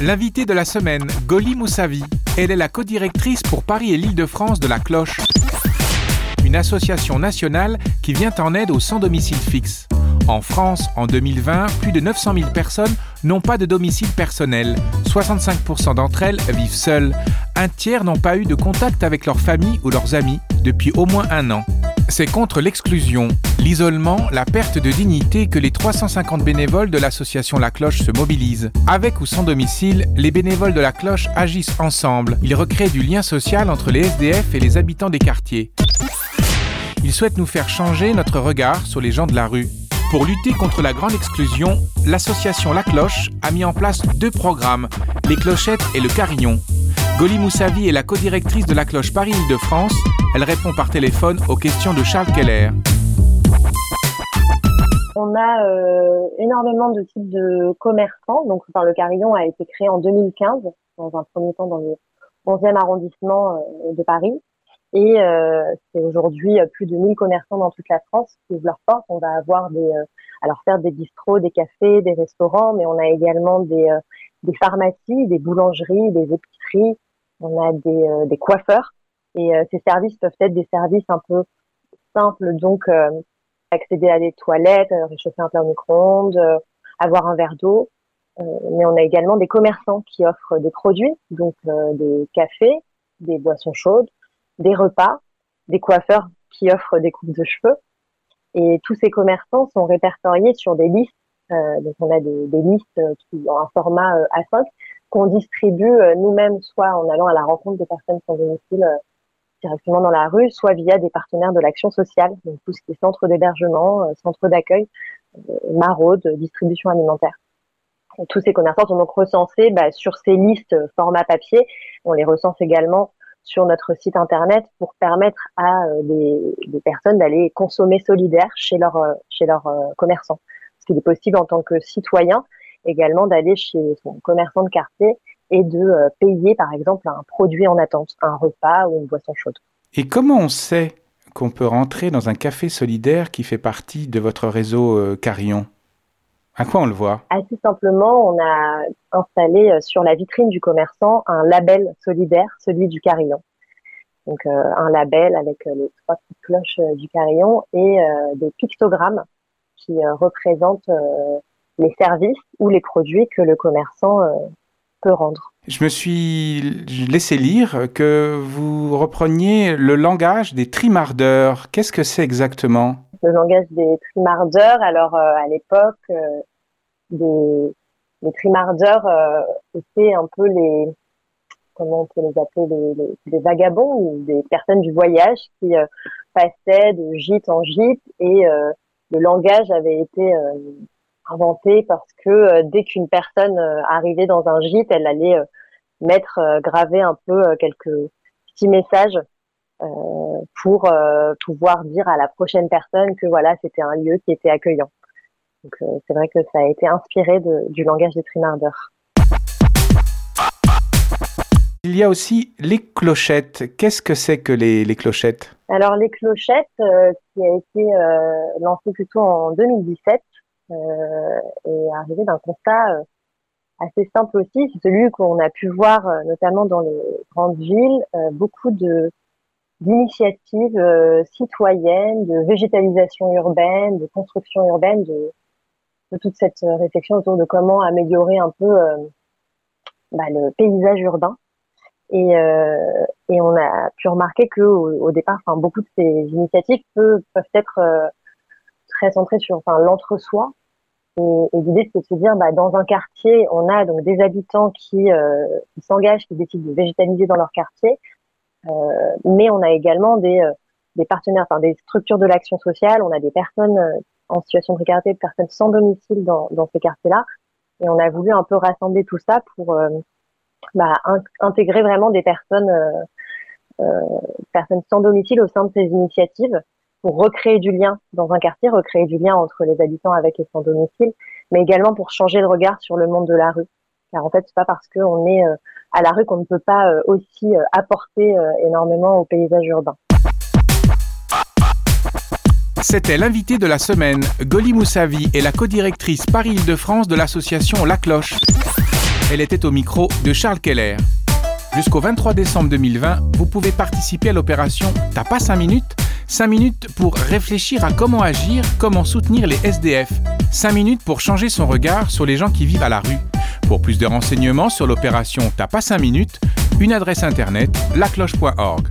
L'invité de la semaine, Goli Moussavi. Elle est la codirectrice pour Paris et l'Île-de-France de La Cloche, une association nationale qui vient en aide aux sans domicile fixe. En France, en 2020, plus de 900 000 personnes n'ont pas de domicile personnel. 65% d'entre elles vivent seules. Un tiers n'ont pas eu de contact avec leur famille ou leurs amis depuis au moins un an. C'est contre l'exclusion, l'isolement, la perte de dignité que les 350 bénévoles de l'association La Cloche se mobilisent. Avec ou sans domicile, les bénévoles de La Cloche agissent ensemble. Ils recréent du lien social entre les SDF et les habitants des quartiers. Ils souhaitent nous faire changer notre regard sur les gens de la rue. Pour lutter contre la grande exclusion, l'association La Cloche a mis en place deux programmes, les clochettes et le carillon. Goli Moussavi est la codirectrice de La Cloche Paris-Île-de-France. Elle répond par téléphone aux questions de Charles Keller. On a euh, énormément de types de commerçants. Donc, enfin, le carillon a été créé en 2015, dans un premier temps dans le 11e arrondissement euh, de Paris. Et euh, c'est aujourd'hui plus de 1000 commerçants dans toute la France qui ouvrent leurs portes. On va avoir des, euh, faire des bistrots, des cafés, des restaurants, mais on a également des, pharmacies, des boulangeries, des épiceries. On a des coiffeurs. Et ces services peuvent être des services un peu simples, donc accéder à des toilettes, réchauffer un plat au micro-ondes, avoir un verre d'eau. mais on a également des commerçants qui offrent des produits, donc des cafés, des boissons chaudes, des repas, des coiffeurs qui offrent des coupes de cheveux. Et tous ces commerçants sont répertoriés sur des listes. Euh, donc on a des, listes qui ont un format euh, A5 qu'on distribue euh, nous-mêmes, soit en allant à la rencontre des personnes sans domicile euh, directement dans la rue, soit via des partenaires de l'action sociale, donc tout ce qui est centre d'hébergement, centre d'accueil, maraude, distribution alimentaire. Tous ces commerçants sont donc recensés bah, sur ces listes format papier. On les recense également sur notre site internet pour permettre à euh, des, personnes d'aller consommer solidaire chez leurs euh, chez euh, commerçants. Parce qu'il est possible en tant que citoyen également d'aller chez son commerçant de quartier et de payer par exemple un produit en attente, un repas ou une boisson chaude. Et comment on sait qu'on peut rentrer dans un café solidaire qui fait partie de votre réseau Carillon à quoi on le voit? Assez simplement, on a installé euh, sur la vitrine du commerçant un label solidaire, celui du carillon. Donc euh, un label avec euh, les trois petites cloches du carillon et des pictogrammes qui représentent les services ou les produits que le commerçant peut rendre. Je me suis laissé lire que vous repreniez le langage des trimardeurs. Qu'est-ce que c'est exactement? Le langage des trimardeurs, alors à l'époque, des, les trimardeurs euh, étaient un peu les comment on peut les appeler les, les, vagabonds ou des personnes du voyage qui euh, passaient de gîte en gîte et euh, le langage avait été inventé parce que dès qu'une personne arrivait dans un gîte, elle allait mettre graver un peu quelques petits messages pour pouvoir dire à la prochaine personne que voilà c'était un lieu qui était accueillant. Donc euh, c'est vrai que ça a été inspiré de, du langage des trimardeurs. Il y a aussi les clochettes. Qu'est-ce que c'est que les, les, clochettes? Alors les clochettes, euh, qui a été euh, lancé plutôt en 2017, euh, est arrivé d'un constat euh, assez simple aussi, c'est celui qu'on a pu voir euh, notamment dans les grandes villes, beaucoup de d'initiatives citoyennes, de végétalisation urbaine, de construction urbaine, de, toute cette réflexion autour de comment améliorer un peu bah, le paysage urbain. Et, et, on a pu remarquer que au, départ, enfin, beaucoup de ces initiatives peuvent être très centrées sur enfin, l'entre-soi. Et, l'idée, c'est de se dire, bah, dans un quartier, on a donc des habitants qui, qui s'engagent, qui décident de végétaliser dans leur quartier, mais on a également des, des partenaires, enfin des structures de l'action sociale, on a des personnes en situation de précarité, de personnes sans domicile dans, dans ces quartiers-là. Et on a voulu un peu rassembler tout ça pour euh, bah, intégrer vraiment des personnes, euh, euh, personnes sans domicile au sein de ces initiatives pour recréer du lien dans un quartier, recréer du lien entre les habitants avec et sans domicile, mais également pour changer le regard sur le monde de la rue. Car en fait, c'est pas parce qu'on est euh, à la rue qu'on ne peut pas euh, aussi apporter énormément au paysage urbain. C'était l'invité de la semaine. Goli Moussavi est la codirectrice Paris-Île-de-France de l'association La Cloche. Elle était au micro de Charles Keller. Jusqu'au 23 décembre 2020, vous pouvez participer à l'opération T'as pas 5 minutes? 5 minutes pour réfléchir à comment agir, comment soutenir les SDF. 5 minutes pour changer son regard sur les gens qui vivent à la rue. Pour plus de renseignements sur l'opération T'as pas 5 minutes, une adresse internet lacloche.org.